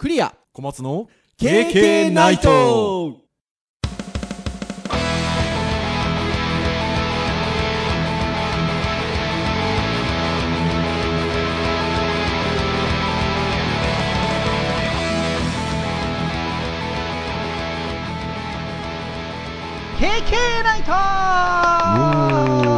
クリア。小松の KK ナイト。ケーケーナイト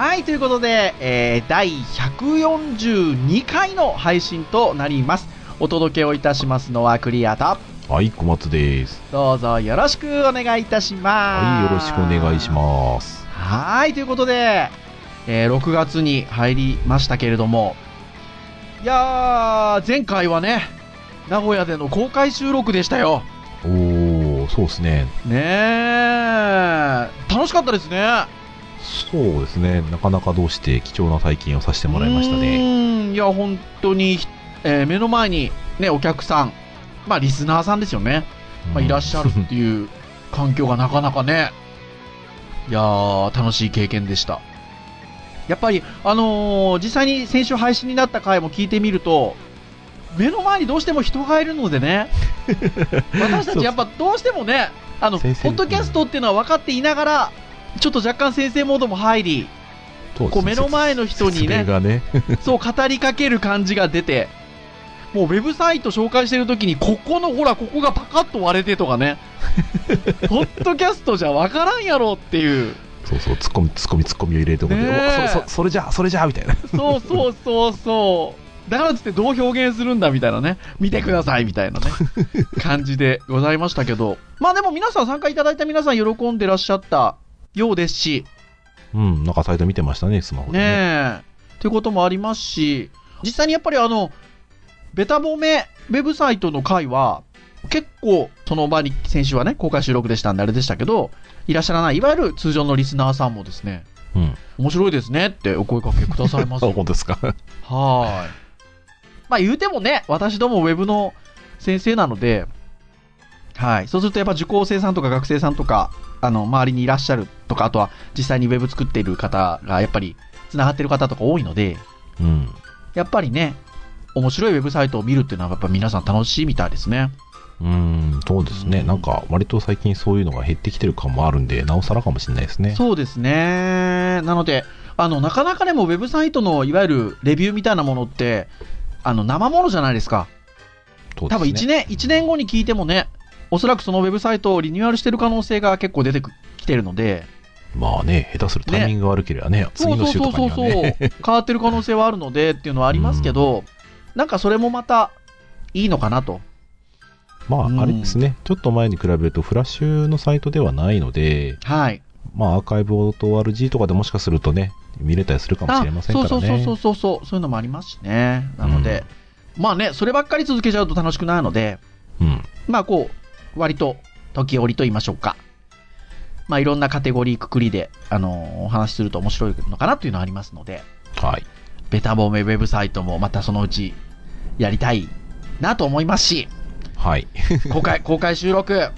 はい、ということで、えー第142回の配信となります。お届けをいたしますのはクリアと、はい、小松です。どうぞよろしくお願いいたします。はい、よろしくお願いします。はい、ということで、えー6月に入りましたけれども、いやー、前回はね、名古屋での公開収録でしたよ。おー、そうですね。ねえ、楽しかったですね。そうですね。なかなかどうして貴重な体験をさせてもらいましたうね。いや、本当に、えー目の前にね、お客さん、まあ、リスナーさんですよね。まあ、いらっしゃるっていう環境がなかなかね、いやー、楽しい経験でした。やっぱり、あのー実際に先週配信になった回も聞いてみると、目の前にどうしても人がいるのでね、私たちやっぱどうしてもね、あの、ポッドキャストっていうのは分かっていながら、ちょっと若干先生モードも入り、こう目の前の人にねね。そう語りかける感じが出て、もうウェブサイト紹介してるときに、ここのほら、ここがパカッと割れてとかね、ポッドキャストじゃわからんやろっていう、そうそう、ツッコミ、ツッコミ、ツッコミを入れるところで、そそそれじゃ、それじゃ、みたいな。そうそうそうそう、だからっつってどう表現するんだみたいなね、見てくださいみたいなね、感じでございましたけど、まあでも皆さん、参加いただいた皆さん、喜んでらっしゃったようですし、うん、なんかサイト見てましたね、スマホでねね。え。ということもありますし、実際にやっぱりあの、ベタ褒めウェブサイトの回は、結構その場に先週はね、公開収録でしたんであれでしたけど、いらっしゃらない、いわゆる通常のリスナーさんもですね、うん。面白いですねってお声かけくださいまあ、す。本当ですか。はーい。まあ言うてもね、私どもウェブの先生なので、はい。そうするとやっぱ受講生さんとか学生さんとか、あの、周りにいらっしゃるとか、あとは実際にウェブ作っている方がやっぱり繋がってる方とか多いので、うん。やっぱりね、面白いウェブサイトを見るっていうのはやっぱ皆さん楽しいみたいですね。うん、そうですね。うんなんか、割と最近そういうのが減ってきてる感もあるんで、なおさらかもしれないですね。そうですね。なので、あの、なかなかでもウェブサイトのいわゆるレビューみたいなものって、あの、生ものじゃないですか。多分1年、一年後に聞いてもね、おそらくそのウェブサイトをリニューアルしてる可能性が結構出てきてるので、まあね、下手するタイミングが悪ければね、次の週とかにはね。変わってる可能性はあるのでっていうのはありますけど、なんかそれもまたいいのかなと。まうんあ、あれですね、ちょっと前に比べると、フラッシュのサイトではないので、はい。まあ、アーカイブ .org とかでもしかするとね、見れたりするかもしれませんからね。そうそうそうそうそう、そういうのもありますしね。なので、まあね、そればっかり続けちゃうと楽しくないので、うん。まあこう、割と時折と言いましょうか。まあいろんなカテゴリーくくりで、あのお話しすると面白いのかなというのはありますので、はい。ベタ褒めウェブサイトもまたそのうちやりたいなと思いますし、はい。公開、公開収録、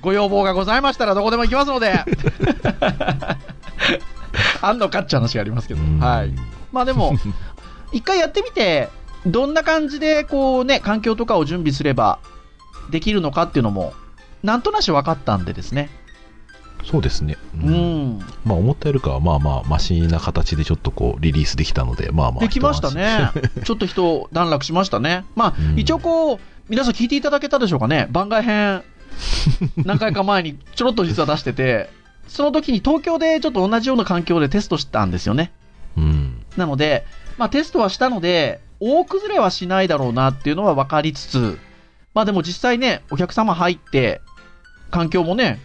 ご要望がございましたらどこでも行きますので、あんのかっちゃう話がありますけど、うんはい。まあでも、一回やってみて、どんな感じでこうね、環境とかを準備すればできるのかっていうのも、なんとなし分かったんでですね。そうですね。う。ん。まあ、思ったよりかは、まあまあ、マシな形でちょっとこう、リリースできたので、まあまあ。できました一ね。ちょっと人段落しましたね。まあ、うん一応こう、皆さん聞いていただけたでしょうかね。番外編、何回か前にちょろっと実は出してて、その時に東京でちょっと同じような環境でテストしたんですよね。うん。なので、まあテストはしたので、大崩れはしないだろうなっていうのは分かりつつ、まあでも実際ね、お客様入って、環境もね、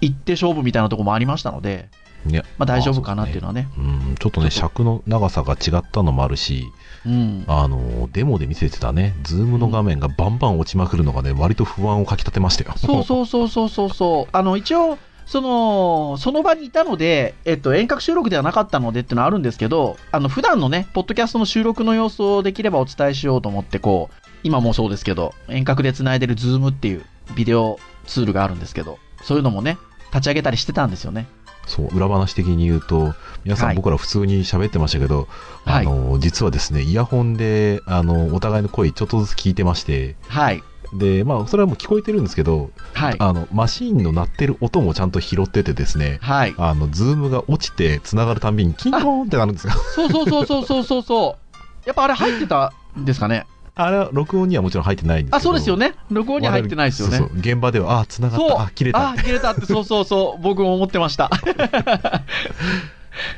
行って勝負みたいなところもありましたので、ね。まあ大丈夫かなっていうのはね。うん、ちょっとね、尺の長さが違ったのもあるし、うん。あの、デモで見せてたね、ズームの画面がバンバン落ちまくるのがね、割と不安をかき立てましたよ。そうそうそうそうそうそう。あの、一応、その、その場にいたので、えっと、遠隔収録ではなかったのでっていうのはあるんですけど、あの、普段のね、ポッドキャストの収録の様子をできればお伝えしようと思って、こう、今もそうですけど、遠隔で繋いでるズームっていうビデオツールがあるんですけど、そういうのもね、立ち上げたりしてたんですよね。そう、裏話的に言うと、皆さんはい僕ら普通に喋ってましたけど、はいあの、実はですね、イヤホンで、あの、お互いの声ちょっとずつ聞いてまして、はい。で、まあ、それはもう聞こえてるんですけど、はい。あの、マシーンの鳴ってる音もちゃんと拾っててですね、はい。あの、 Zoom が落ちて繋がるたんびにキンコーンってなるんですよ。そうそうそうそうそうそうそう。やっぱあれ入ってたんですかね？あれは録音にはもちろん入ってないんですけど。あ、そうですよね。録音には入ってないですよね。そうそう現場では、あ、繋がった、あ、切れたあ、切れたって、そうそうそう。僕も思ってました。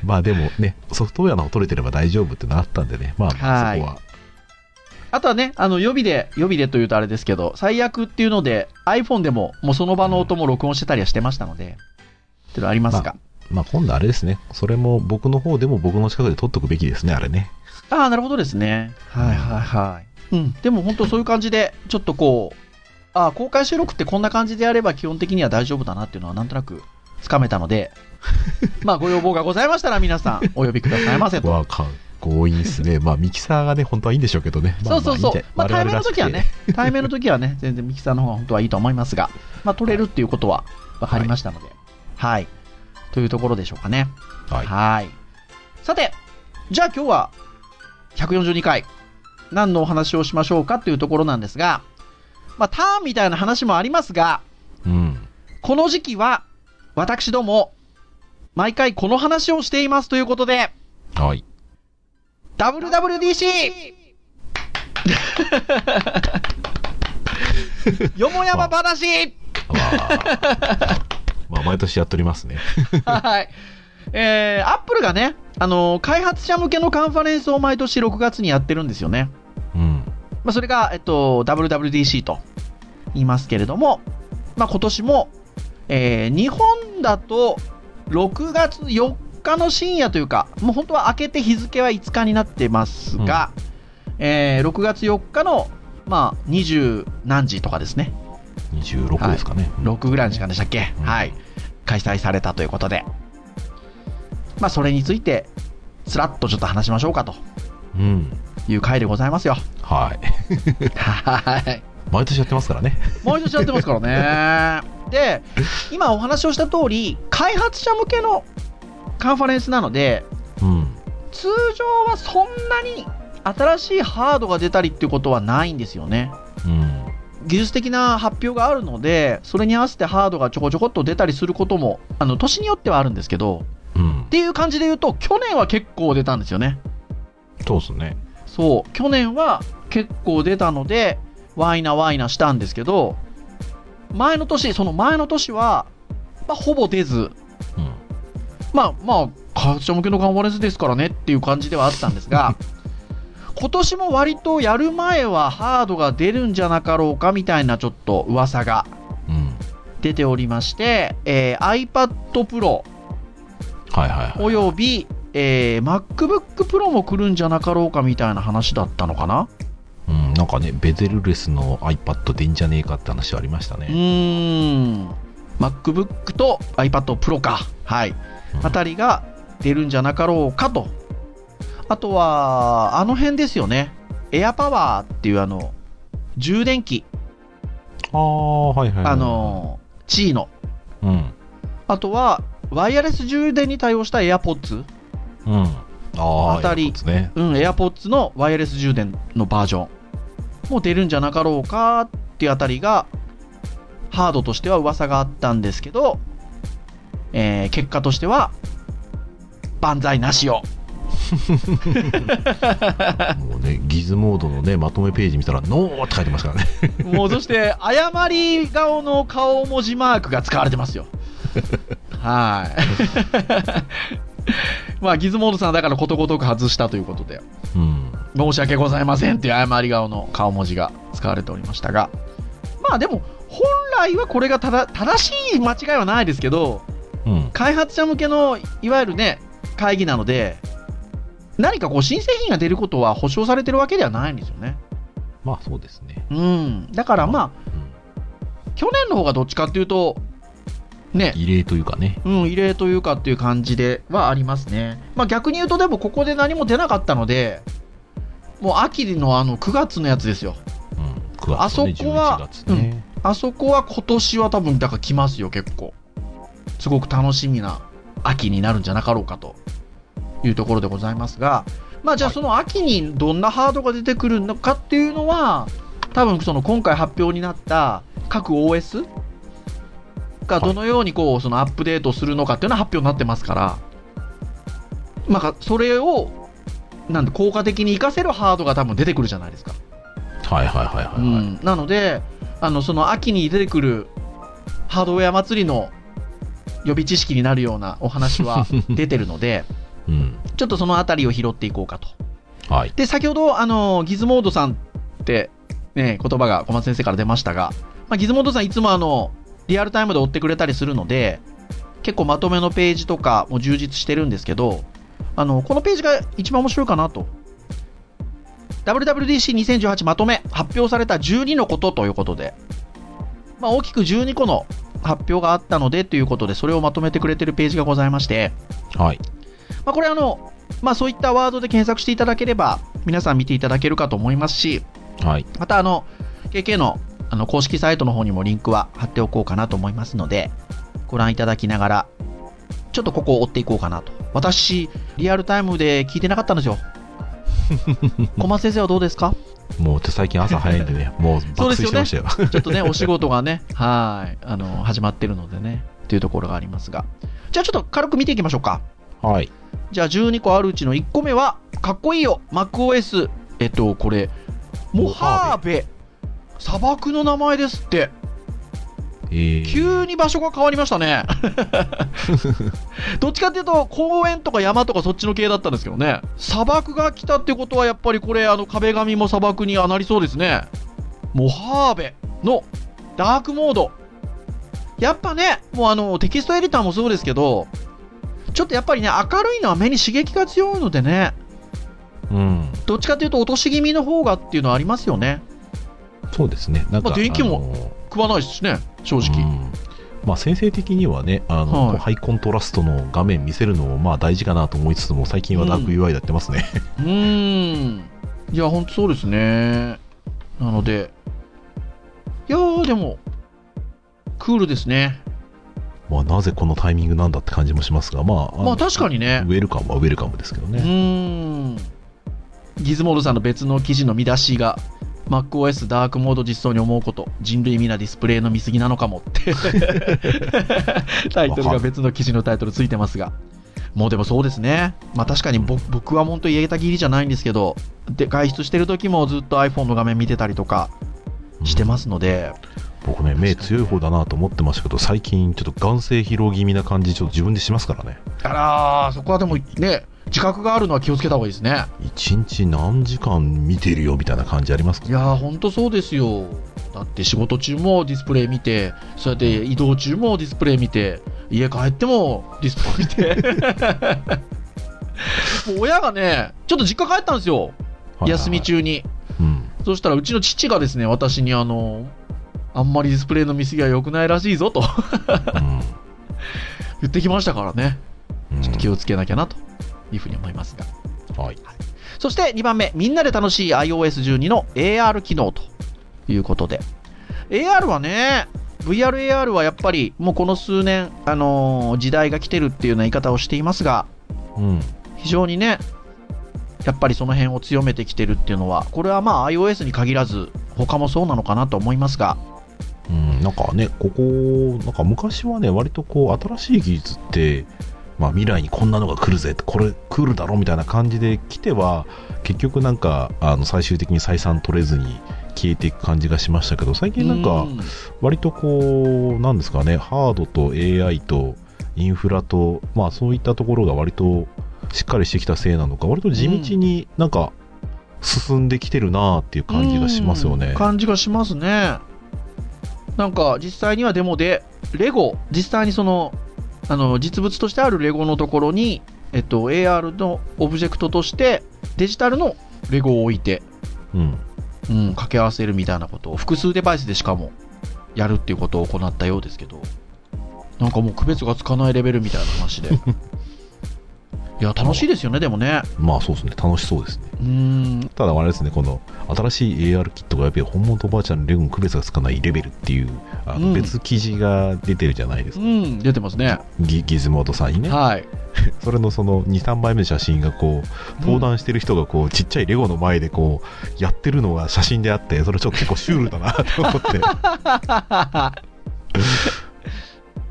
まあでもね、ソフトウェアの方取れてれば大丈夫ってなったんでね、まあ、はいそこは。あとはね、あの、予備で、予備でというとあれですけど、最悪っていうので、iPhone でも、もうその場の音も録音してたりはしてましたので、っていうのありますか？まあ今度あれですね、それも僕の方でも僕の近くで撮っとくべきですね、あれね。ああ、なるほどですね。はいはいはい。うん。でも本当そういう感じで、ちょっとこう、ああ、公開収録ってこんな感じでやれば基本的には大丈夫だなっていうのはなんとなくつかめたので、まあご要望がございましたら皆さんお呼びくださいませと。わか強引ですね。まあミキサーがね、本当はいいんでしょうけどね。まあそうそうそう。まあ、対面の時はね、対面の時はね、全然ミキサーの方が本当はいいと思いますが、まあ、取れるっていうことは分かりましたので、はい。というところでしょうかね。我々らしくてはい。さて、じゃあ今日は142回、何のお話をしましょうかっていうところなんですが、まあ、ターンみたいな話もありますが、はい。うん。この時期は、私ども、毎回この話をしていますということで、はい。WWDC! よもやま話まあ、まあ毎年やっておりますね。はい。えー、アップルがね、あのー開発者向けのカンファレンスを毎年6月にやってるんですよね。うん。まあ、それが、えっと、WWDC と言いますけれども、まあ、今年も、えー日本だと6月4日の深夜というか、もう本当は明けて日付は5日になってますが、えー6月4日の、まあ、20何時とかですね、26ですかね。6ぐらいの時間でしたっけ、うん。はい、開催されたということで、まあ、それについて、つらっとちょっと話しましょうかとうん。いう回でございますよ。はい。はい。毎年やってますからね。毎年やってますからね。で、今お話をした通り、開発者向けのカンファレンスなので、うん。通常はそんなに新しいハードが出たりっていうことはないんですよね。うん。技術的な発表があるので、それに合わせてハードがちょこちょこっと出たりすることも、あの、年によってはあるんですけど、うんっ。ていう感じで言うと、去年は結構出たんですよね。そうですね。そう、去年は結構出たので、ワイナワイナしたんですけど、前の年、その前の年は、まあ、ほぼ出ず、うん。まあまあ、開発者向けのカンファレンスですからねっていう感じではあったんですが、今年も割とやる前はハードが出るんじゃなかろうかみたいなちょっと噂がうん。出ておりまして、えー iPad Pro はいはいはい。および、えー MacBook Pro も来るんじゃなかろうかみたいな話だったのかな？うん。なんかね、ベゼルレスの iPad でいいんじゃねえかって話ありましたうね。ーん。MacBook と iPad Pro か。はい。うんあたりが出るんじゃなかろうかと。あとは、あの辺ですよね。エアパワーっていうあの、充電器。ああ、はいはいはい。あ、の、チーノ。うん。あとは、ワイヤレス充電に対応した AirPods。うん。あたり。うん、AirPods のワイヤレス充電のバージョンも出るんじゃなかろうかっていうあたりが、ハードとしては噂があったんですけど、えー結果としては、万歳なしを。もうね、ギズモードのね、まとめページ見たら、ノーって書いてますからね。もうそして、誤り顔の顔文字マークが使われてますよ。はい。まあ、ギズモードさんだからことごとく外したということで、うん。申し訳ございませんっていう誤り顔の顔文字が使われておりましたが、まあでも、本来はこれがただ正しい間違いはないですけど、うん。開発者向けのいわゆるね、会議なので、何かこう新製品が出ることは保証されてるわけではないんですよね。まあそうですね。うん。だからまあ、うん。去年の方がどっちかっていうと、ね、異例というかね。うん、異例というかっていう感じではありますね。まあ逆に言うとでもここで何も出なかったので、もう秋のあの9月のやつですよ。うん。9月、ね、あそこは11月ね。あそこは今年は多分だから来ますよ結構。すごく楽しみな秋になるんじゃなかろうかというところでございますが、まあじゃあその秋にどんなハードが出てくるのかっていうのは、多分その今回発表になった各 OS がどのようにこうそのアップデートするのかっていうのは発表になってますから、まあそれをなんで効果的に活かせるハードが多分出てくるじゃないですか。はいはいはいはい、はいうん、なのであのその秋に出てくるハードウェア祭りの予備知識になるようなお話は 出てるのでうん。ちょっとそのあたりを拾っていこうかとはい。で先ほどあのギズモードさんって、ね、言葉が小松先生から出ましたが、まあ、ギズモードさんいつもあのリアルタイムで追ってくれたりするので結構まとめのページとかも充実してるんですけどあのこのページが一番面白いかなと WWDC2018 まとめ発表された12のことということで、まあ、大きく12個の発表があったのでということでそれをまとめてくれてるページがございましてはい。まあ、これあの、まあ、そういったワードで検索していただければ皆さん見ていただけるかと思いますしはい。またあの KK のあの公式サイトの方にもリンクは貼っておこうかなと思いますのでご覧いただきながらちょっとここを追っていこうかなと私リアルタイムで聞いてなかったんですよ 小松先生はどうですか？もう最近朝早いんでね、もう爆睡してましたよ。ちょっとねお仕事がね はいあの始まってるのでねというところがありますがじゃあちょっと軽く見ていきましょうかはい。じゃあ12個あるうちの1個目は、かっこいいよ、MacOS。えっと、これ、モハーベ。砂漠の名前ですって。えー、急に場所が変わりましたね。どっちかっていうと、公園とか山とかそっちの系だったんですけどね。砂漠が来たってことは、やっぱりこれ、あの壁紙も砂漠にはなりそうですね。モハーベのダークモード。やっぱね、もうあの、テキストエディターもそうですけど、ちょっとやっぱりね、明るいのは目に刺激が強いのでね、うん。どっちかというと落とし気味の方がっていうのはありますよね。そうですね。なんか、まあ電気も食わないですしね、正直。うんまあ、先生的にはねあの、はいハイコントラストの画面見せるのもまあ大事かなと思いつつも最近はダーク UI やってますね、うーん。いや、ほんとそうですね。なので、いやー、でも、クールですね。まあ、なぜこのタイミングなんだって感じもしますがまあまあ確かにねウ。ェルカムはウェルカムですけどうね、ーん。ギズモードさんの別の記事の見出しが、MacOS ダークモード実装に思うこと、人類皆ディスプレイの見過ぎなのかもって、タイトルが別の記事のタイトルついてますが。もうでもそうですね。まあ確かに僕僕は本当言えたぎりじゃないんですけど、で、外出してる時もずっと iPhone の画面見てたりとかしてますので、僕ね目強い方だなと思ってましたけど最近ちょっと眼性疲労気味な感じちょっと自分でしますからね。あらー、そこはでもね、自覚があるのは気をつけた方がいいですね。一日何時間見てるよみたいな感じありますか？いやー、ほんとそうですよ。だって仕事中もディスプレイ見て、そうやって移動中もディスプレイ見て、家帰ってもディスプレイ見て。もう親がね、ちょっと実家帰ったんですよ。休み中に。うんそしたらうちの父がですね、私にあの、あんまりディスプレイの見過ぎは良くないらしいぞと 言ってきましたからね。うんちょっと気をつけなきゃなというふうに思います。が。はい。そして2番目、みんなで楽しい iOS12 の AR 機能ということで。AR はね、VR、AR はやっぱりもうこの数年、あのー時代が来てるっていうような言い方をしていますが、うん。非常にね、やっぱりその辺を強めてきてるっていうのは、これはまあ iOS に限らず、他もそうなのかなと思いますが、うん、なんかね、ここ、なんか昔はね、割とこう、新しい技術って、まあ未来にこんなのが来るぜって、これ来るだろみたいな感じで来ては、結局なんか、あの、最終的に採算取れずに消えていく感じがしましたけど、最近なんかう、ん割とこう、なんですかね、ハードと AI とインフラと、まあそういったところが割としっかりしてきたせいなのか、割と地道になんか進んできてるなーっていう感じがしますよねうん。感じがしますね。なんか実際にはデモで、レゴ、実際にその、あの、実物としてあるレゴのところに、えっと、AR のオブジェクトとして、デジタルのレゴを置いて、うん。うん、掛け合わせるみたいなことを、複数デバイスでしかも、やるっていうことを行ったようですけど、なんかもう区別がつかないレベルみたいな話で。いや、楽しいですよね、でもね。まあそうですね楽しそうですねうーん。ただあれですねこの新しい AR キットがやっぱり本物とバーチャルのレゴの区別がつかないレベルっていうあうんの別記事が出てるじゃないですか、うん、出てますね。ギギズモードさんにねはい。それのその23枚目の写真がこう登壇してる人がこうちっちゃいレゴの前でこうやってるのが写真であってそれちょっと結構シュールだなと思って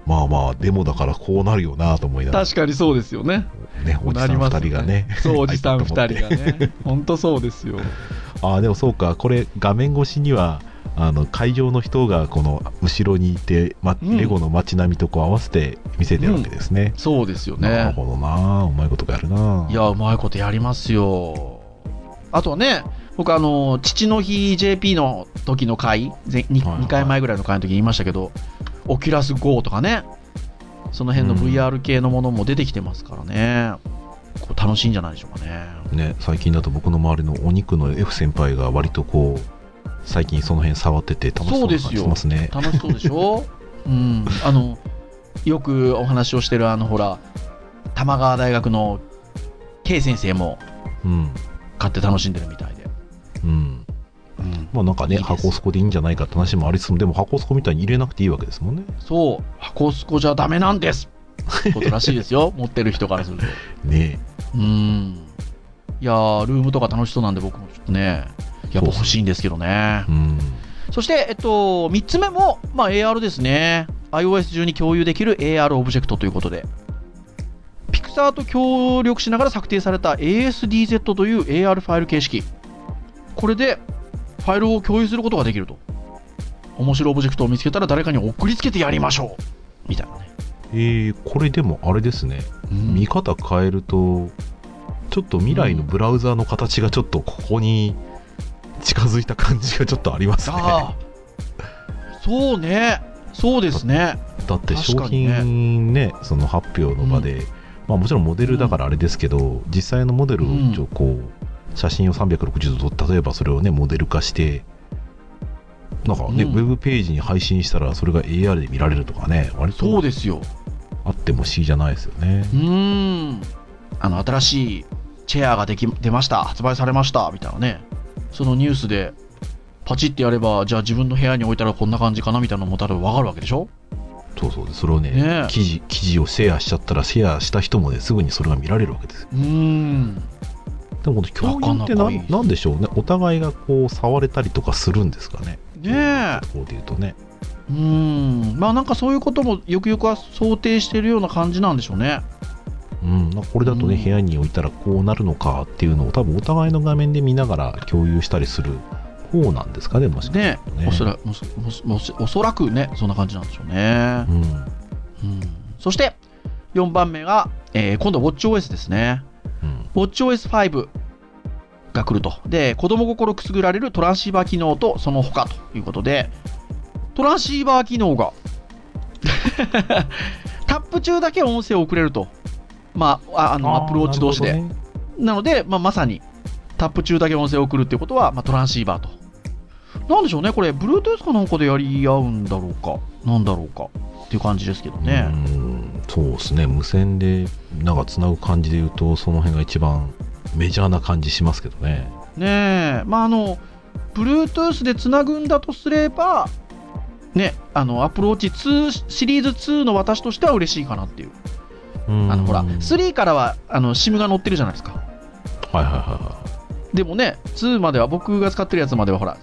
まあまあデモだからこうなるよなと思いながら確かにそうですよね。ねおじさん2人がねそう、おじさん2入ったと思って人がね。本当そうですよ。ああでもそうかこれ画面越しにはあの会場の人がこの後ろにいて、ま、うんレゴの街並みとこう合わせて見せてるわけですね、そうですよね。なるほどなうまいことやるないや、うまいことやりますよ。あとはね、僕あの、父の日 JP の時の回、2, はいはい回前ぐらいの回の時に言いましたけど、オキュラス GO とかね、その辺のうん VR 系のものも出てきてますからね、こう楽しいんじゃないでしょうかね。ね最近だと僕の周りのお肉の F 先輩が割とこう最近その辺触ってて楽しそうな感じしますね楽しそうでしょ？うん。あの、よくお話をしてるあの、ほら、玉川大学の K 先生もうん買って楽しんでるみたいで。うんうん。まあなんかねいい箱スコでいいんじゃないかって話もありつつもでも箱スコみたいに入れなくていいわけですもんねそう、箱スコじゃダメなんですことらしいですよ、持ってる人からすると。ねうーん。いやー、ルームとか楽しそうなんで、僕もちょっとね、やっぱ欲しいんですけどねう。んそして、えっと、3つ目も、まあ、AR ですね。iOS 中に共有できる AR オブジェクトということで、ピクサーと協力しながら策定された ASDZ という AR ファイル形式。これで、ファイルを共有することができると。面白いオブジェクトを見つけたら誰かに送りつけてやりましょう。みたいなね。えー、これでもあれですね。うん。見方変えるとちょっと未来のブラウザーの形がちょっとここに近づいた感じがちょっとありますね。そうね、そうですね。だって商確かにね。品ねその発表の場で、まあ、もちろんモデルだからあれですけど、実際のモデルをこう写真を360度撮例えばそれをねモデル化してなんかね、うん。ウェブページに配信したらそれが AR で見られるとかね割とそうですよ。あっても不思議じゃないですよね。うーん。あの、新しいチェアができ出ました、発売されました、みたいなね。そのニュースで、パチってやれば、じゃあ自分の部屋に置いたらこんな感じかな。みたいなのも多分わかるわけでしょ？そうそう。それをねねえ。記事記事をシェアしちゃったらシェアした人もねすぐにそれが見られるわけですよ。うーん。でもってななんでしょうねお互いがこう触れたりとかするんですかねねえ。ところで言うとねうーん。まあなんかそういうこともよくよくは想定してるような感じなんでしょうね。うん、これだとね、うん部屋に置いたらこうなるのかっていうのを多分お互いの画面で見ながら共有したりする方なんですかねもしかねとねおそらおそらくね、そんな感じなんでしょうね。うんうんそして、4番目が、えー今度は WatchOS ですね。うん、WatchOS5 が来ると。で、子供心くすぐられるトランシーバー機能とその他ということで、トランシーバー機能が、タップ中だけ音声を送れると。まあ、ああの、アップルウォッチ同士で。なねなので、まあ、まさに、タップ中だけ音声を送るっていうことは、まあ、トランシーバーと。なんでしょうね、これ、Bluetooth かなんかでやり合うんだろうか、なんだろうかっていう感じですけどね。うんそうですね。無線でなんかつなぐ感じで言うとその辺が一番メジャーな感じしますけどね。ねえ、まあ、あの、Bluetooth でつなぐんだとすれば、ね、あの、Apple Watch 2シリーズ2の私としては嬉しいかなっていう。うん。あの、ほら、はい3からは、あの、SIM が載ってるじゃないですか。はいはいはでもね、2までは、僕が使ってるやつまでは、ほら、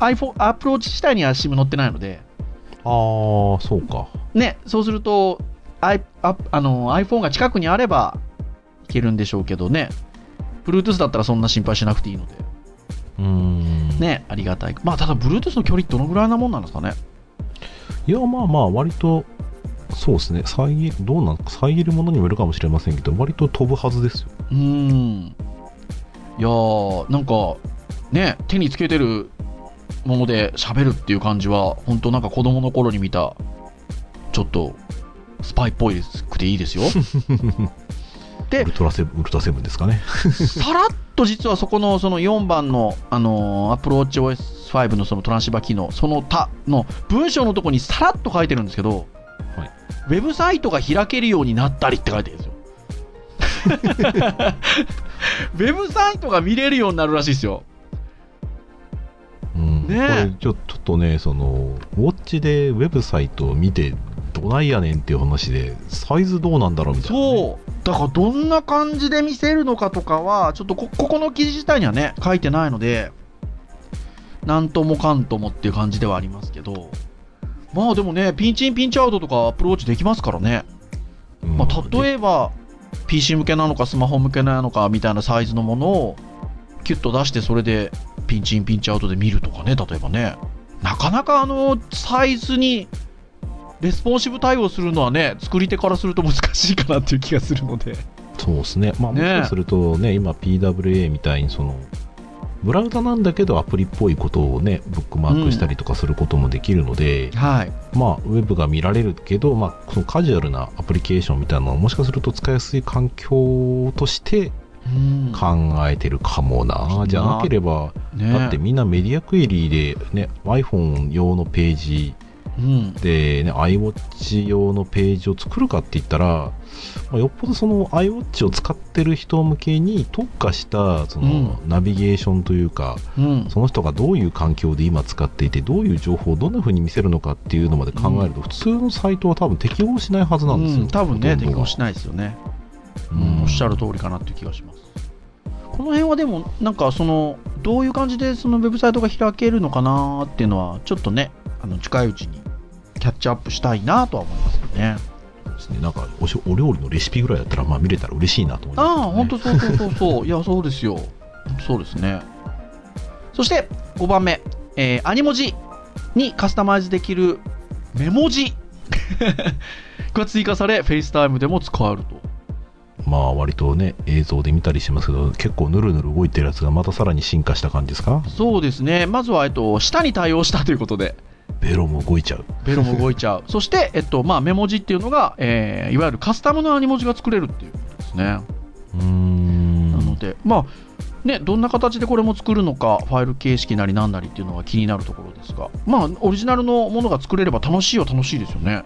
iPhone、Apple Watch 自体には SIM 載ってないので、いああそうかね、そうすると、I ああの iPhone が近くにあればいけるんでしょうけどね、Bluetooth だったらそんな心配しなくていいので、うんね、ありがたい。まあ、ただ、Bluetooth の距離どのぐらいなもんなんですかね？いやまあまあ割とそうですね遮どうなん遮るものにもよるかもしれませんけど割と飛ぶはずですようーん。いやー、なんか、ね、手につけてるもので喋るっていう感じは、本当なんか子供の頃に見た、ちょっと、スパイっぽいくていいですよ。でウルトラセブンウルトラセブンですかね さらっと実はそこのその4番の、あのー、Apple Watch OS5 のそのトランシーバー機能、その他の文章のところにさらっと書いてるんですけど、はいウェブサイトが開けるようになったりって書いてるんですよ。ウェブサイトが見れるようになるらしいですよ。うん、ねえこれちょちょっとねそのウォッチでウェブサイトを見てどないやねんっていう話でサイズどうなんだろうみたいな、ね、そう。だからどんな感じで見せるのかとかは、ちょっとこここの記事自体にはね、書いてないので、なんともかんともっていう感じではありますけど、まあでもね、ピンチインピンチアウトとかアプローチできますからね。うんまあ、例えば、PC 向けなのかスマホ向けなのかみたいなサイズのものをキュッと出してそれでピンチインピンチアウトで見るとかね例えばね。なかなかあのサイズにレスポンシブ対応するのはね作り手からすると難しいかなっていう気がするので。そうですね。まあもしかするとね今 PWA みたいにそのブラウザなんだけどアプリっぽいことをねブックマークしたりとかすることもできるので、はい。まあウェブが見られるけど、まあ、そのカジュアルなアプリケーションみたいなのはもしかすると使いやすい環境としてうん考えてるかもな、じゃなければね。だってみんなメディアクエリーで、ね、iPhone 用のページうん。で、ね、iWatch 用のページを作るかって言ったら、まあ、よっぽどその iWatch を使ってる人向けに特化したそのナビゲーションというか、うん。その人がどういう環境で今使っていてどういう情報をどんな風に見せるのかっていうのまで考えると、普通のサイトは多分適応しないはずなんですよ、うん。多分ね適応しないですよね。うんおっしゃる通りかなっていう気がします。この辺はでも、なんかその、どういう感じでそのウェブサイトが開けるのかなっていうのは、ちょっとね、あの近いうちにキャッチアップしたいなとは思いますよね。ですねなんかおしお料理のレシピぐらいだったら、まあ、見れたら嬉しいなと思います、ああ、本当そうそうそうそう。いや、そうですよ。そうですね。そして、5番目、えーアニ文字にカスタマイズできるメモ字 が追加され、FaceTime でも使えると。まあ割とね映像で見たりしてますけど結構ヌルヌル動いてるやつがまたさらに進化した感じですか？そうですね。まずは、えっと、下に対応したということで。ベロも動いちゃうベロも動いちゃう。そして、えっと、まあ、メモ字っていうのが、えーいわゆるカスタムのアニ文字が作れるっていうことですね。うーんなので、まあ、ね、どんな形でこれも作るのか、ファイル形式なりなんなりっていうのが気になるところですが、まあ、オリジナルのものが作れれば楽しいは楽しいですよね。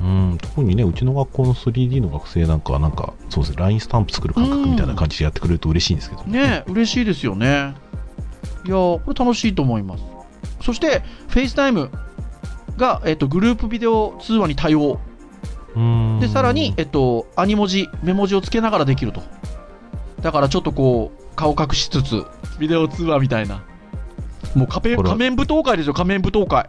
うん特にねうちの学校の 3D の学生なんかはなんかそうですね LINE スタンプ作る感覚みたいな感じでやってくれると嬉しいんですけどね、嬉しいですよね。いやー、これ楽しいと思います。そして、FaceTime が、えっと、グループビデオ通話に対応。で、さらに、えっと、アニ文字、メモ字をつけながらできると。だからちょっとこう、顔隠しつつ、ビデオ通話みたいな。もう仮面仮面舞踏会ですよ、仮面舞踏会。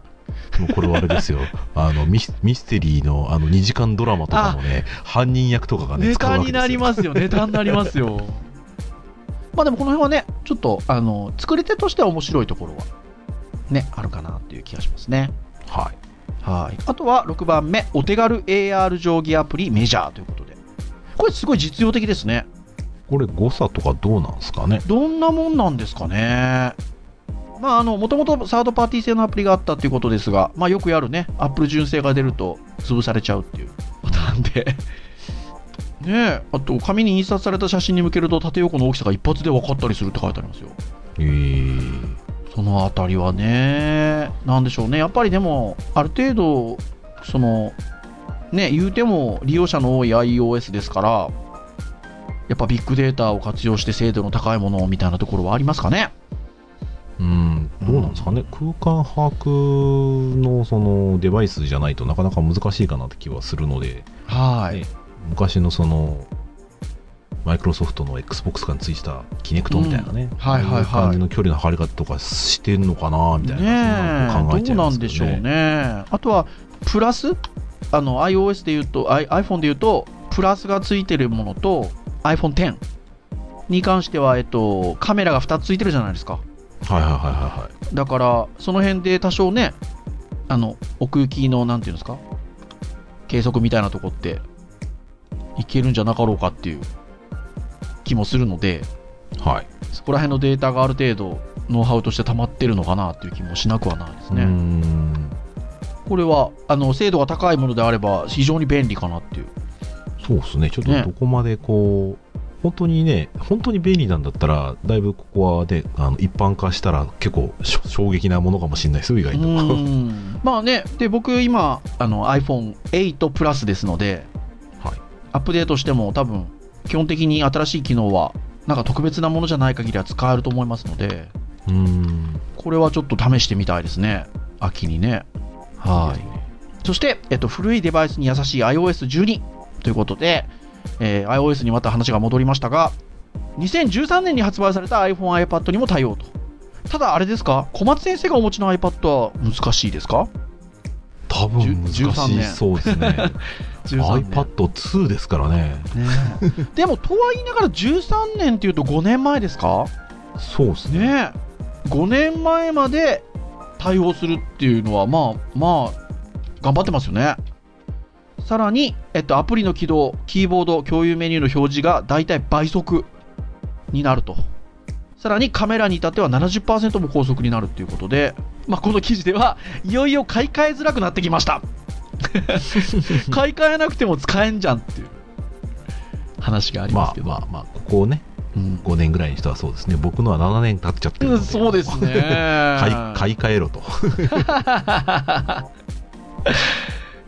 もうこれはあれですよ あのミスミステリーのあの2時間ドラマとかのね犯人役とかがねネタになりますよ、ネタになりますよ。まあでもこの辺はね、ちょっと、あの、作り手としては面白いところは、ね、あるかなっていう気がしますね。はいはい。あとは6番目、お手軽 AR 定規アプリメジャーということで。これすごい実用的ですね。これ誤差とかどうなんですかね？どんなもんなんですかね。まあ、あの、もともとサードパーティー製のアプリがあったということですが、まあ、よくやるね、アップル純正が出ると潰されちゃうっていうパターンで。ねえ、あと、紙に印刷された写真に向けると縦横の大きさが一発で分かったりするって書いてありますよ。えー、そのあたりはね、なんでしょうね、やっぱりでも、ある程度、その、ね、言うても利用者の多い iOS ですから、やっぱビッグデータを活用して精度の高いものみたいなところはありますかね。うん。どうなんですかね、空間把握のそのデバイスじゃないとなかなか難しいかなって気はするので。はい。ね。昔のそのマイクロソフトの XBOX がついてたキネクトみたいなね、うん。はいはいはい。感じの距離の測り方とかしてんのかなみたいな、ね考ええ、どうちゃいますけどなんでしょうね。あとは、プラス、あの iOS で言うと、I- iPhone で言うと、プラスがついてるものと、iPhone X に関しては、えっと、カメラが2つついてるじゃないですか。はいはいはいはいはい。だから、その辺で多少ね、あの、奥行きの、なんていうんですか、計測みたいなとこって、いけるんじゃなかろうかっていう気もするので、はい。そこら辺のデータがある程度、ノウハウとして溜まってるのかなっていう気もしなくはないですね。ん。これは、あの、精度が高いものであれば、非常に便利かなっていう。そうですね。ちょっとね。どこまでこう、本当にね本当に便利なんだったらだいぶここはねあの一般化したら結構衝撃なものかもしれないですよ意外と、うんまあね、で、僕今、あの iPhone8 プラスですので、はいアップデートしても多分、基本的に新しい機能は、なんか特別なものじゃない限りは使えると思いますので、うん。これはちょっと試してみたいですね。秋にね。はい。そして、えっと、古いデバイスに優しい iOS12 ということで、えー iOS にまた話が戻りましたが、2013年に発売された iPhone、iPad にも対応と。ただ、あれですか？小松先生がお持ちの iPad は難しいですか？多分難し13い年そうですね。iPad2 ですからね。ねえでも、とは言いながら13年っていうと5年前ですか？そうですね。ねえ5年前まで対応するっていうのは、まあ、まあ、頑張ってますよね。さらに、えっと、アプリの起動、キーボード、共有メニューの表示が大体倍速になると。さらにカメラに至っては70%も高速になるっていうことで、まあ、この記事では、いよいよ買い替えづらくなってきました。買い替えなくても使えんじゃんっていう話がありまますあけど。まあまあ、ここをね、うん5年ぐらいにしてはそうですね。僕のは7年経っちゃってるので。そうですね。買い買い替えろと。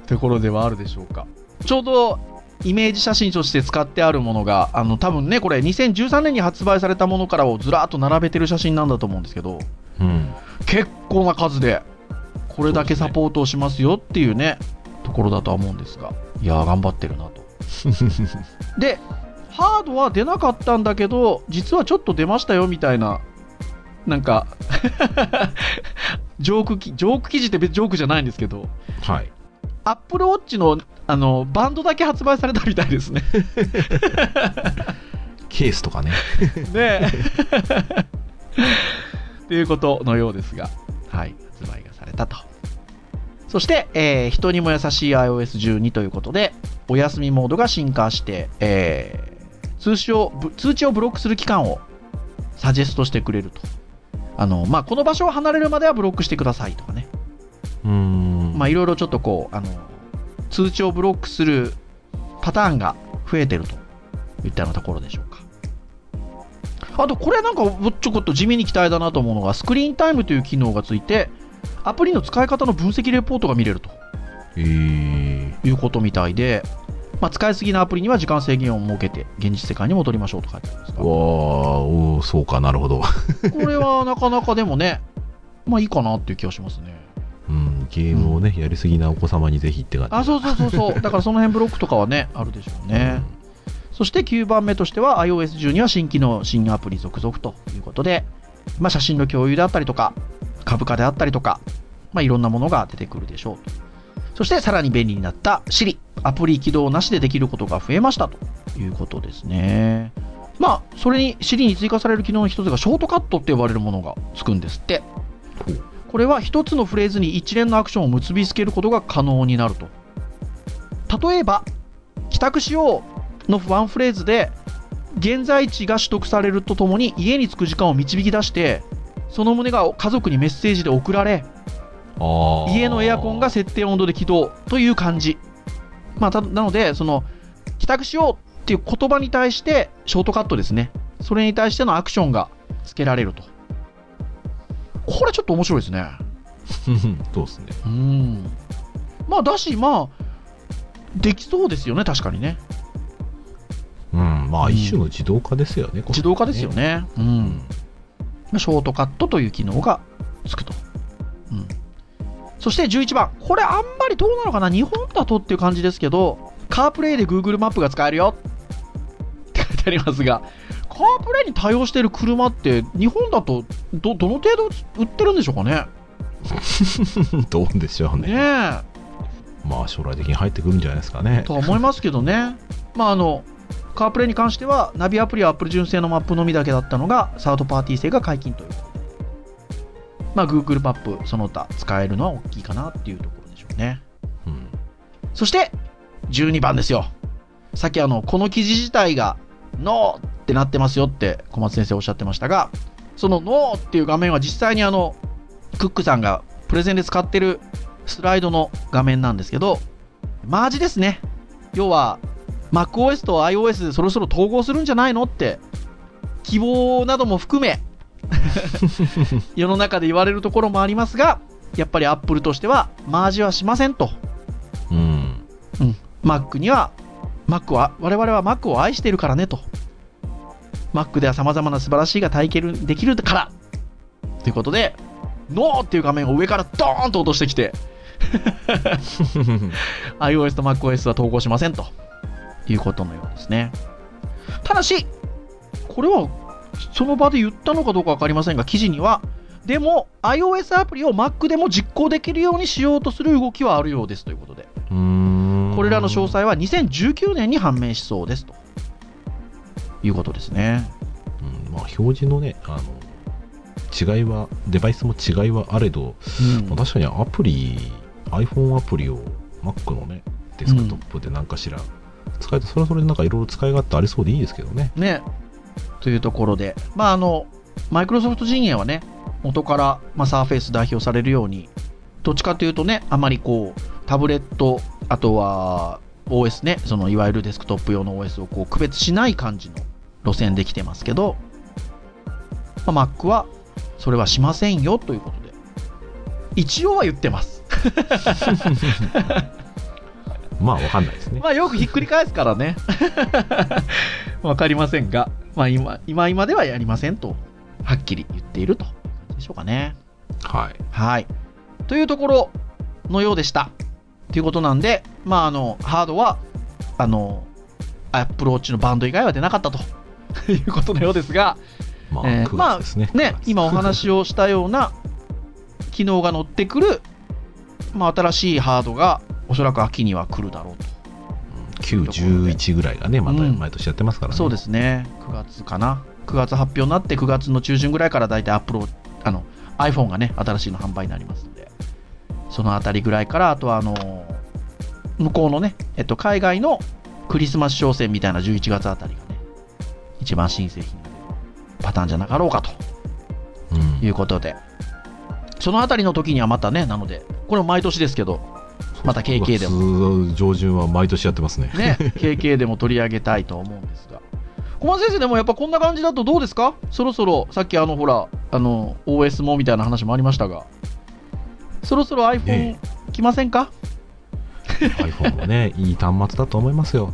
ところではあるでしょうか。ちょうどイメージ写真として使ってあるものが、あの多分ね、これ2013年に発売されたものからをずらっと並べてる写真なんだと思うんですけど、うん。結構な数で、これだけサポートをしますよっていうね、ところだとは思うんですが、いやー、頑張ってるなと。で、ハードは出なかったんだけど、実はちょっと出ましたよみたいな、なんか、ジョークき、ジョーク記事って別にジョークじゃないんですけど、はい。アップルウォッチのあのバンドだけ発売されたみたいですね。ケースとかね。ねえ。ということのようですが、はい、発売がされたと。そして、えー人にも優しい iOS12 ということで、お休みモードが進化して、えー通知をぶ通知をブロックする期間をサジェストしてくれると。あのまあ、この場所を離れるまではブロックしてくださいとかね。うーん。まあ、いろいろちょっとこう、あの、通知をブロックするパターンが増えてるといったようなところでしょうか。あと、これなんかちょこっと地味に期待だなと思うのが、スクリーンタイムという機能がついて、アプリの使い方の分析レポートが見れるとえー、いうことみたいで、まあ、使いすぎなアプリには時間制限を設けて、現実世界に戻りましょうと書いてありますがわー、おーそうかなるほど。これはなかなかでもね、まあいいかなっていう気がしますね。うん、ゲームをね、やりすぎなお子様にぜひって感じ。あ、そうそうそうそう。だからその辺ブロックとかはね、あるでしょうね。そして9番目としては iOS12 は新機能、新アプリ続々ということで、まあ、写真の共有であったりとか、株価であったりとか、まあ、いろんなものが出てくるでしょうと。そしてさらに便利になった Siri、アプリ起動なしでできることが増えましたということですね。まあ、それに Siri に追加される機能の一つがショートカットって呼ばれるものがつくんですって。これは一つのフレーズに一連のアクションを結びつけることが可能になると。例えば、帰宅しようのワンフレーズで、現在地が取得されるとともに家に着く時間を導き出して、その旨が家族にメッセージで送られ、家のエアコンが設定温度で起動という感じ。まあ、たなので、その、帰宅しようっていう言葉に対して、ショートカットですね。それに対してのアクションがつけられると。これちょっと面白いですね。そうですね。うん。まあ、だし、まあ、できそうですよね、確かにね。うん、まあ、うん一種の自動化ですよね、これ自動化ですよ。ね。う。うんショートカットという機能がつくと。うん。そして11番。これあんまりどうなのかな？日本だとっていう感じですけど、カープレイで Google マップが使えるよって書いてありますが、カープレイに対応している車って日本だとど、どの程度売ってるんでしょうかね？どうでしょうねね。え。まあ、将来的に入ってくるんじゃないですかね。とは思いますけどね。まああの、カープレイに関しては、ナビアプリは Apple 純正のマップのみだけだったのが、サードパーティー製が解禁という。まあ Google マップその他使えるのは大きいかなっていうところでしょうね。うん。そして、12番ですよ。さっきあの、この記事自体が、ノーってなってますよって小松先生おっしゃってましたが、そのノーっていう画面は実際にあの、クックさんがプレゼンで使ってるスライドの画面なんですけど、マージですね。要は、MacOS と iOS でそろそろ統合するんじゃないのって、希望なども含め、世の中で言われるところもありますが、やっぱり Apple としては、マージはしませんと。うん。うん、Mac には Mac は、我々は Mac を愛しているからねと。Mac では様々な素晴らしいが体験できるから。ということで、ノーっていう画面を上からドーンと落としてきて、iOS と MacOS は統合しませんということのようですね。ただし、これはその場で言ったのかどうか分かりませんが、記事には、でも iOS アプリを Mac でも実行できるようにしようとする動きはあるようですということで、これらの詳細は2019年に判明しそうですということですね。うんまあ、表示のねあの違いはデバイスも違いはあれど、うんまあ確かにアプリ iPhone アプリを Mac のねデスクトップで何かしら使えて、それはそれでなんかいろいろ使い勝手ありそうでいいですけどねね。というところで、まあ、あの、マイクロソフト陣営はね、元から、まあ、サーフェイス代表されるように、どっちかというとね、あまりこう、タブレット、あとは OS ね、そのいわゆるデスクトップ用の OS をこう区別しない感じの路線できてますけど、まあ、Mac はそれはしませんよということで、一応は言ってます。まあわかんないですねまあよくひっくり返すからね。わかりませんが、まあ今、今今ではやりませんと、はっきり言っているとでしょうかね。はいはい。というところのようでした。ということなんで、まああの、ハードは、あの、アップルウォッチのバンド以外は出なかったということのようですが、まあ、えー9月ですね、ね、今お話をしたような機能が乗ってくる、まあ新しいハードがおそらく秋には来るだろうと。911ぐらいがねまたうん。毎年やってますからね、そうですね、9月かな、9月発表になって、9月の中旬ぐらいから大体アップローあの iPhone がね、新しいの販売になりますので、そのあたりぐらいから、あとはあの向こうのね、えっと、海外のクリスマス商戦みたいな11月あたりがね、一番新製品パターンじゃなかろうかと。うん。いうことで、そのあたりの時にはまたね、なので、これも毎年ですけど、また KK でも。9月上旬は毎年やってますね。ね、KK でも取り上げたいと思うんですが。小松先生でもやっぱこんな感じだとどうですか？そろそろ、さっきあのほら、あの、OS もみたいな話もありましたが、そろそろ iPhone え。来ませんか？iPhone もねいい端末だと思いますよ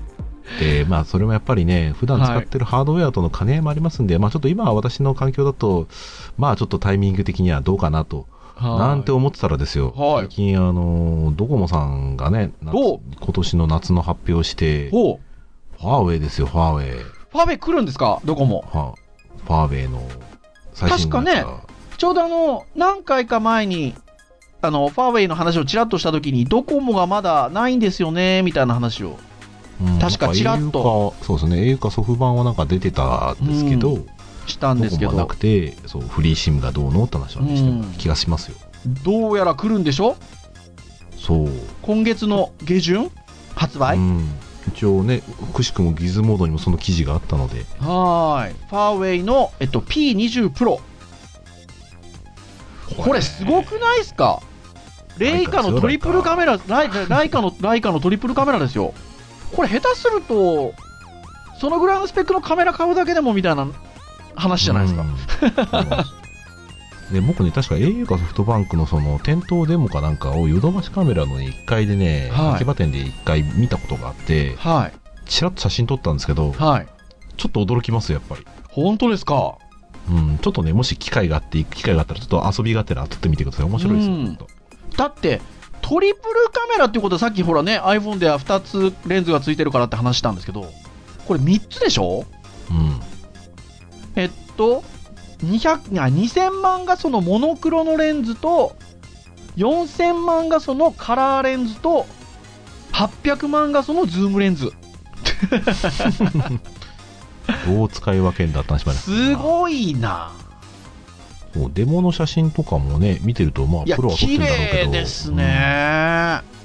でまあそれもやっぱりね普段使ってるハードウェアとの兼ね合いもありますんで、まあちょっと今は私の環境だとまあちょっとタイミング的にはどうかなとなんて思ってたらですよ、はい。最近あのドコモさんがね今年の夏の発表をして。ファーウェイですよファーウェイ。ファーウェイ来るんですか？どこも。はファーウェイの最新のやつが。確ちょうどあの、何回か前に、あの、ファーウェイの話をちらっとした時に、ドコモがまだないんですよね、みたいな話を。うん。確かちらっと。そうですね。au かソフ版はなんか出てたんですけど、うしたんですけど。なく、てそうフリーシムがどうのって話はね、してうん。た気がしますよ。どうやら来るんでしょ？そう、今月の下旬？発売、うん、一応ねくしくもギズモードにもその記事があったので。はーい。ファーウェイの、えっと、P20 Pro。これすごくないですか？レイカのトリプルカメラ、ライライカの、ライカのトリプルカメラですよ。これ下手すると、そのぐらいのスペックのカメラ買うだけでもみたいな話じゃないですか。か。で僕ね、確か au かソフトバンクのその店頭デモかなんかをヨドバシカメラの1階でね、はい秋葉店で1回見たことがあって、はい。ちらっと写真撮ったんですけど、はい。ちょっと驚きますよ、やっぱり。本当ですか？うん、ちょっとね、もし機会があって、行く機会があったら、ちょっと遊びがてら撮ってみてください。面白いですよ、うんだって、トリプルカメラっていうことはさっきほらね、iPhone では2つレンズがついてるからって話したんですけど、これ3つでしょ？うん。えっと、200あ2000万画素のモノクロのレンズと、4000万画素のカラーレンズと、800万画素のズームレンズ。どう使い分けんだって話ますすごいな。もうデモの写真とかもね、見てると、まあ、プロは撮ってるんだろうけど。綺麗ですね。うん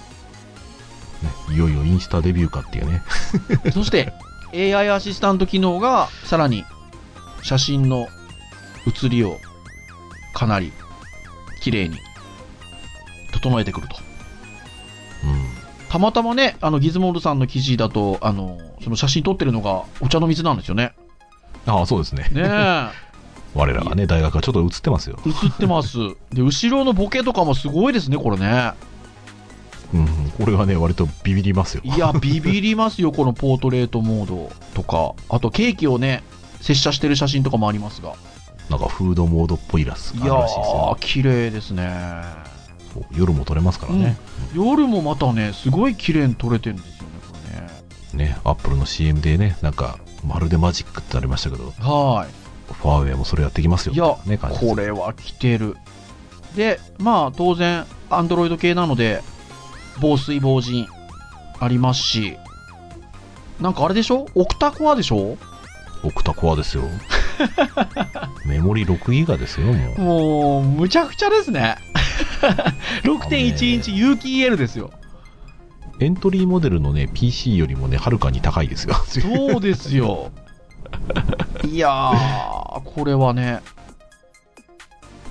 ねいよいよインスタデビューかっていうね。そして、AI アシスタント機能が、さらに、写真の写りを、かなり、綺麗に、整えてくると。うん。たまたまね、あの、ギズモードさんの記事だと、あの、その写真撮ってるのが、お茶の水なんですよね。ああ、そうですね。ねえ。我らがね、大学はちょっと映ってますよ。映ってます。で、後ろのボケとかもすごいですね、これね。うん。これはね、割とビビりますよ。いや、ビビりますよ、このポートレートモードとか。あと、ケーキをね、接写してる写真とかもありますが。なんかフードモードっぽいラスいやあるらしいですよー、綺麗ですね。夜も撮れますからね。夜もまたね、すごい綺麗に撮れてるんですよね、これね。ね、アップルの CM でね、なんか、まるでマジックってありましたけど、はファーウェイもそれやってきますよ。い。いや、これは来てる。で、まあ、当然、アンドロイド系なので、防水防塵ありますし、なんかあれでしょ？オクタコアでしょ？オクタコアですよ。メモリ6ギガですよ、もう。もう、むちゃくちゃですね。6.1インチ有機 EL ですよ。エントリーモデルのね、PC よりもね、はるかに高いですよ。そうですよ。いやー、これはね。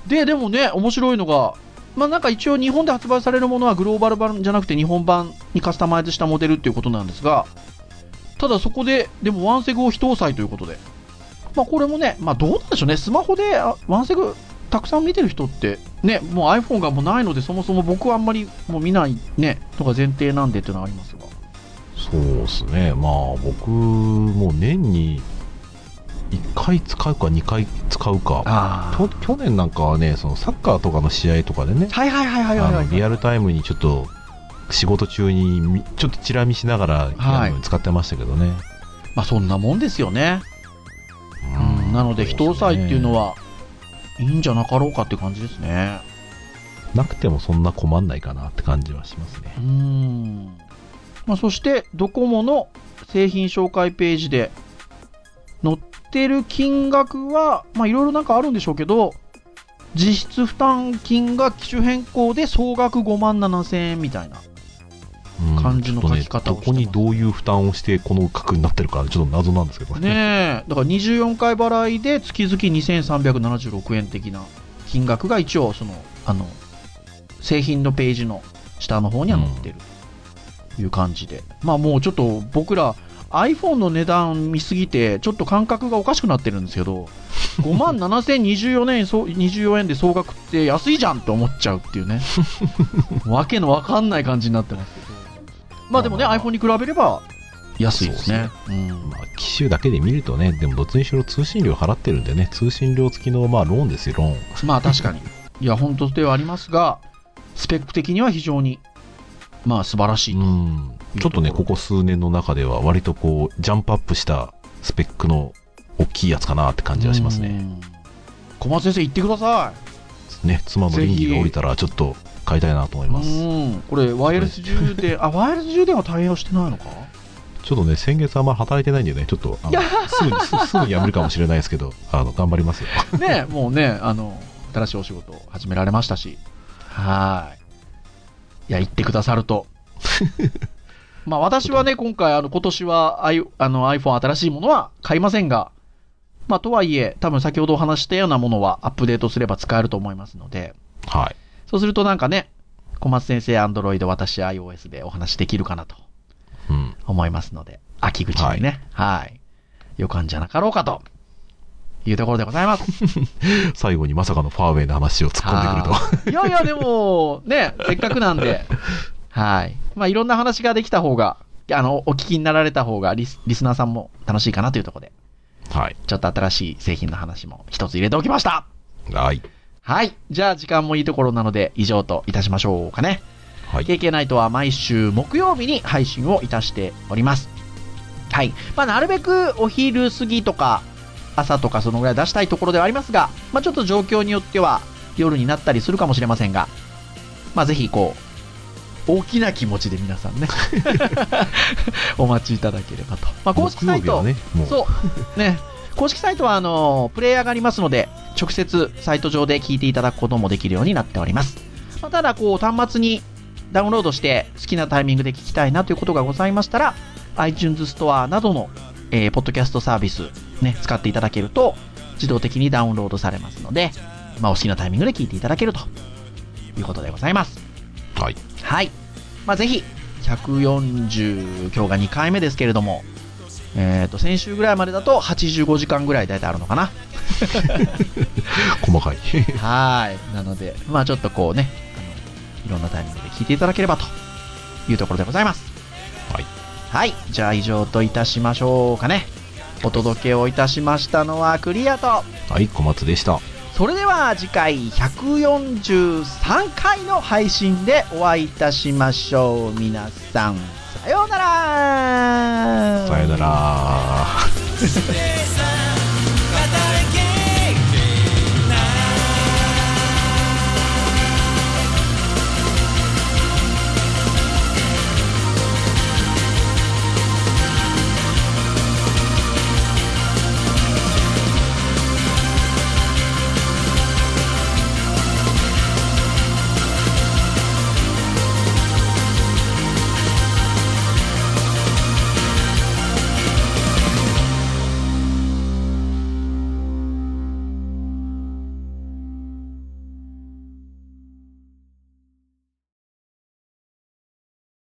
で、でもね、面白いのが、まあなんか一応日本で発売されるものはグローバル版じゃなくて日本版にカスタマイズしたモデルっていうことなんですが、ただそこで、でもワンセグを非搭載ということで。まあこれもね、まあどうなんでしょうね、スマホでワンセグたくさん見てる人って、ね、もう iPhone がもうないので、そもそも僕はあんまりもう見ないね、のが前提なんでっていうのはありますが。そうですね。まあ、僕も年に1回使うか2回使うか。あと去年なんかはね、そのサッカーとかの試合とかでね、はいはいはいはいはい、はい。あのリアルタイムにちょっと仕事中にみちょっとチラ見しながら、はい使ってましたけどね。まあそんなもんですよね。うん、なので、非搭載っていうのは。はいいんじゃなかろうかって感じですね。なくてもそんな困んないかなって感じはしますねう。ん。まあそして、ドコモの製品紹介ページで載ってる金額は、まあいろいろなんかあるんでしょうけど、実質負担金が機種変更で総額5万7千円みたいな。うん感じの書き方をしてますちょっとねどこにどういう負担をしてこの額になってるかちょっと謎なんですけどねえ、だから24回払いで月々2376円的な金額が一応その、あの、製品のページの下の方には載ってるという感じで。まあもうちょっと僕ら iPhone の値段見すぎてちょっと感覚がおかしくなってるんですけど、5万7024円、そう24円で総額って安いじゃんって思っちゃうっていうね。わけのわかんない感じになってますけど。まあでもね、iPhone に比べれば安いですね。うんまあ、機種だけで見るとね、でもどっちにしろ通信料払ってるんでね、通信料付きのまあローンですよ、ローン。まあ確かに。いや、本当ではありますが、スペック的には非常に、まあ素晴らしいと。うん。ちょっとね、ここ数年の中では割とこう、ジャンプアップしたスペックの大きいやつかなって感じはしますね。うん。小松先生言ってくださね、妻の倫理が降りたらちょっと買いたいなと思いい。ます。うん。これ、ワイヤレス充電、あ、ワイヤレス充電は対応してないのか？ちょっとね、先月あんまり働いてないんでね、ちょっとあのすぐにすすぐに辞めるかもしれないですけど、あの頑張りますよ。ね、もうね、あの、新しいお仕事を始められましたし。はい。いや、言ってくださると。まあ私はね、今回、あの、今年は、I、あの iPhone 新しいものは買いませんが、まあとはいえ、多分先ほどお話ししたようなものはアップデートすれば使えると思いますので、はい。そうするとなんかね、小松先生、Android、私、iOS でお話できるかなとうん。思いますので、秋口にね、はい。予感じゃなかろうかと、いうところでございます。最後にまさかのファーウェイの話を突っ込んでくると。いやいや、でも、ね、せっかくなんで、はい。まあ、いろんな話ができた方が、あの、お聞きになられた方がリス、リスナーさんも楽しいかなというところで、はい。ちょっと新しい製品の話も一つ入れておきました。はい。はい。じゃあ、時間もいいところなので、以上といたしましょうかね。はい。KK ナイトは毎週木曜日に配信をいたしております。はい。まあ、なるべくお昼過ぎとか、朝とかそのぐらい出したいところではありますが、まあ、ちょっと状況によっては夜になったりするかもしれませんが、まあ、ぜひこう、大きな気持ちで皆さんね、お待ちいただければと。まあ、公式サイト、ね、そう。ね。公式サイトは、あの、プレイヤーがありますので、直接サイト上で聞いていただくこともできるようになっております。まあ、ただ、こう、端末にダウンロードして好きなタイミングで聞きたいなということがございましたら、iTunes ストアなどの、えーポッドキャストサービス、ね、使っていただけると、自動的にダウンロードされますので、まあ、お好きなタイミングで聞いていただけるということでございます。はい。はい。まあ、ぜひ、140、今日が2回目ですけれども、えっ、と、先週ぐらいまでだと85時間ぐらい大体あるのかな。細かい。はい。なので、まあちょっとこうね、あの、いろんなタイミングで聞いていただければというところでございます。はい。はい。じゃあ以上といたしましょうかね。お届けをいたしましたのはクリアと、はい、小松でした。それでは次回143回の配信でお会いいたしましょう。皆さん、さようならさようなら。